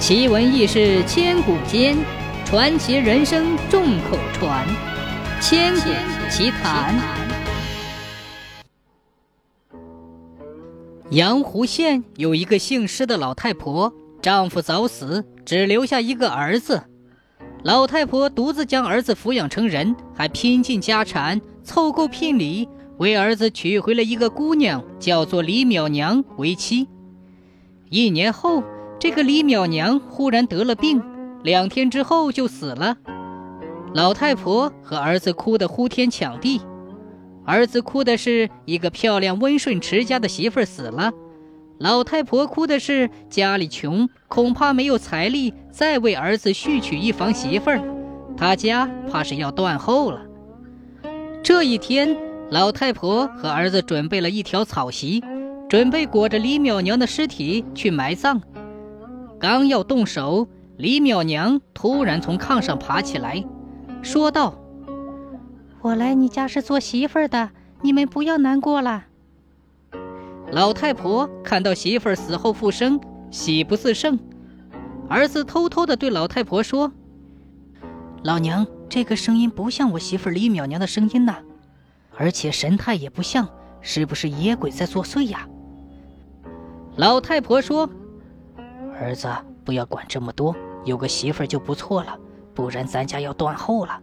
奇闻异事千古间，传奇人生众口传。千古奇谈。阳湖县有一个姓施的老太婆，丈夫早死，只留下一个儿子。老太婆独自将儿子抚养成人，还拼尽家产凑够聘礼，为儿子娶回了一个姑娘，叫做李淼娘为妻。一年后。这个李淼娘忽然得了病，两天之后就死了。老太婆和儿子哭得呼天抢地，儿子哭的是一个漂亮温顺持家的媳妇儿死了，老太婆哭的是家里穷，恐怕没有财力再为儿子续娶一房媳妇儿，他家怕是要断后了。这一天，老太婆和儿子准备了一条草席，准备裹着李淼娘的尸体去埋葬。刚要动手，李淼娘突然从炕上爬起来，说道：“我来你家是做媳妇的，你们不要难过了。”老太婆看到媳妇死后复生，喜不自胜。儿子偷偷的对老太婆说：“老娘，这个声音不像我媳妇李淼娘的声音呐，而且神态也不像，是不是野鬼在作祟呀？”老太婆说。儿子，不要管这么多，有个媳妇儿就不错了，不然咱家要断后了。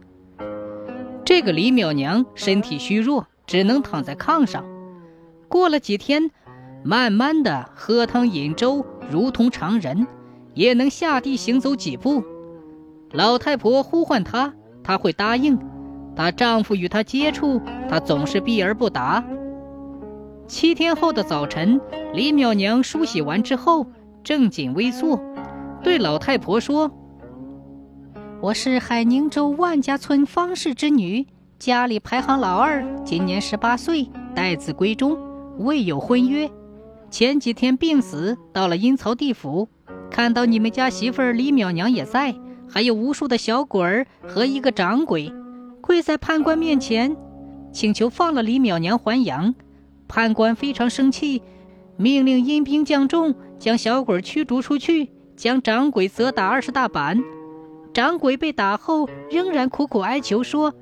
这个李淼娘身体虚弱，只能躺在炕上。过了几天，慢慢的喝汤饮粥，如同常人，也能下地行走几步。老太婆呼唤她，她会答应；她丈夫与她接触，她总是避而不答。七天后的早晨，李淼娘梳洗完之后。正襟危坐，对老太婆说：“我是海宁州万家村方氏之女，家里排行老二，今年十八岁，待字闺中，未有婚约。前几天病死，到了阴曹地府，看到你们家媳妇李淼娘也在，还有无数的小鬼儿和一个掌柜，跪在判官面前，请求放了李淼娘还阳。判官非常生气。”命令阴兵将众，将小鬼驱逐出去，将掌鬼责打二十大板。掌柜被打后，仍然苦苦哀求说：“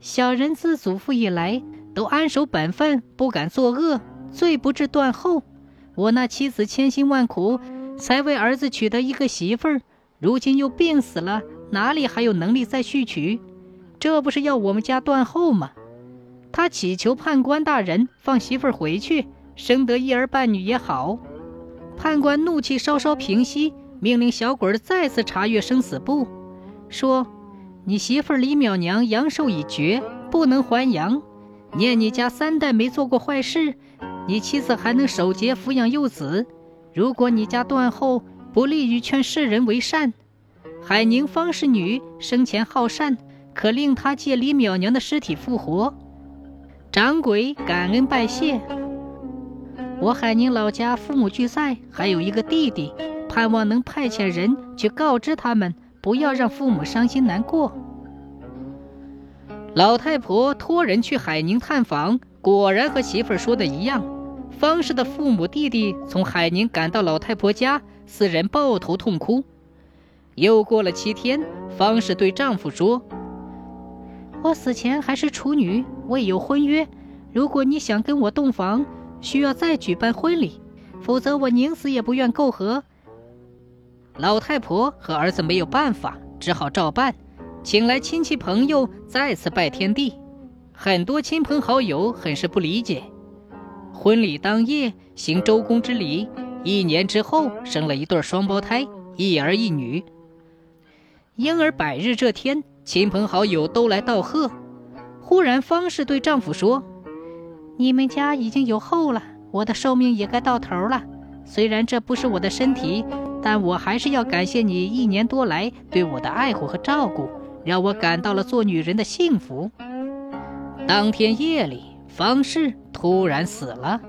小人自祖父以来都安守本分，不敢作恶，罪不至断后。我那妻子千辛万苦，才为儿子娶得一个媳妇儿，如今又病死了，哪里还有能力再续娶？这不是要我们家断后吗？”他祈求判官大人放媳妇儿回去。生得一儿半女也好。判官怒气稍稍平息，命令小鬼再次查阅生死簿，说：“你媳妇李淼娘阳寿已绝，不能还阳。念你家三代没做过坏事，你妻子还能守节抚养幼子。如果你家断后，不利于劝世人为善。海宁方氏女生前好善，可令她借李淼娘的尸体复活。”掌柜感恩拜谢。我海宁老家父母俱在，还有一个弟弟，盼望能派遣人去告知他们，不要让父母伤心难过。老太婆托人去海宁探访，果然和媳妇儿说的一样。方氏的父母弟弟从海宁赶到老太婆家，四人抱头痛哭。又过了七天，方氏对丈夫说：“我死前还是处女，未有婚约。如果你想跟我洞房，”需要再举办婚礼，否则我宁死也不愿媾和。老太婆和儿子没有办法，只好照办，请来亲戚朋友再次拜天地。很多亲朋好友很是不理解。婚礼当夜行周公之礼，一年之后生了一对双胞胎，一儿一女。婴儿百日这天，亲朋好友都来道贺。忽然，方氏对丈夫说。你们家已经有后了，我的寿命也该到头了。虽然这不是我的身体，但我还是要感谢你一年多来对我的爱护和照顾，让我感到了做女人的幸福。当天夜里，方氏突然死了。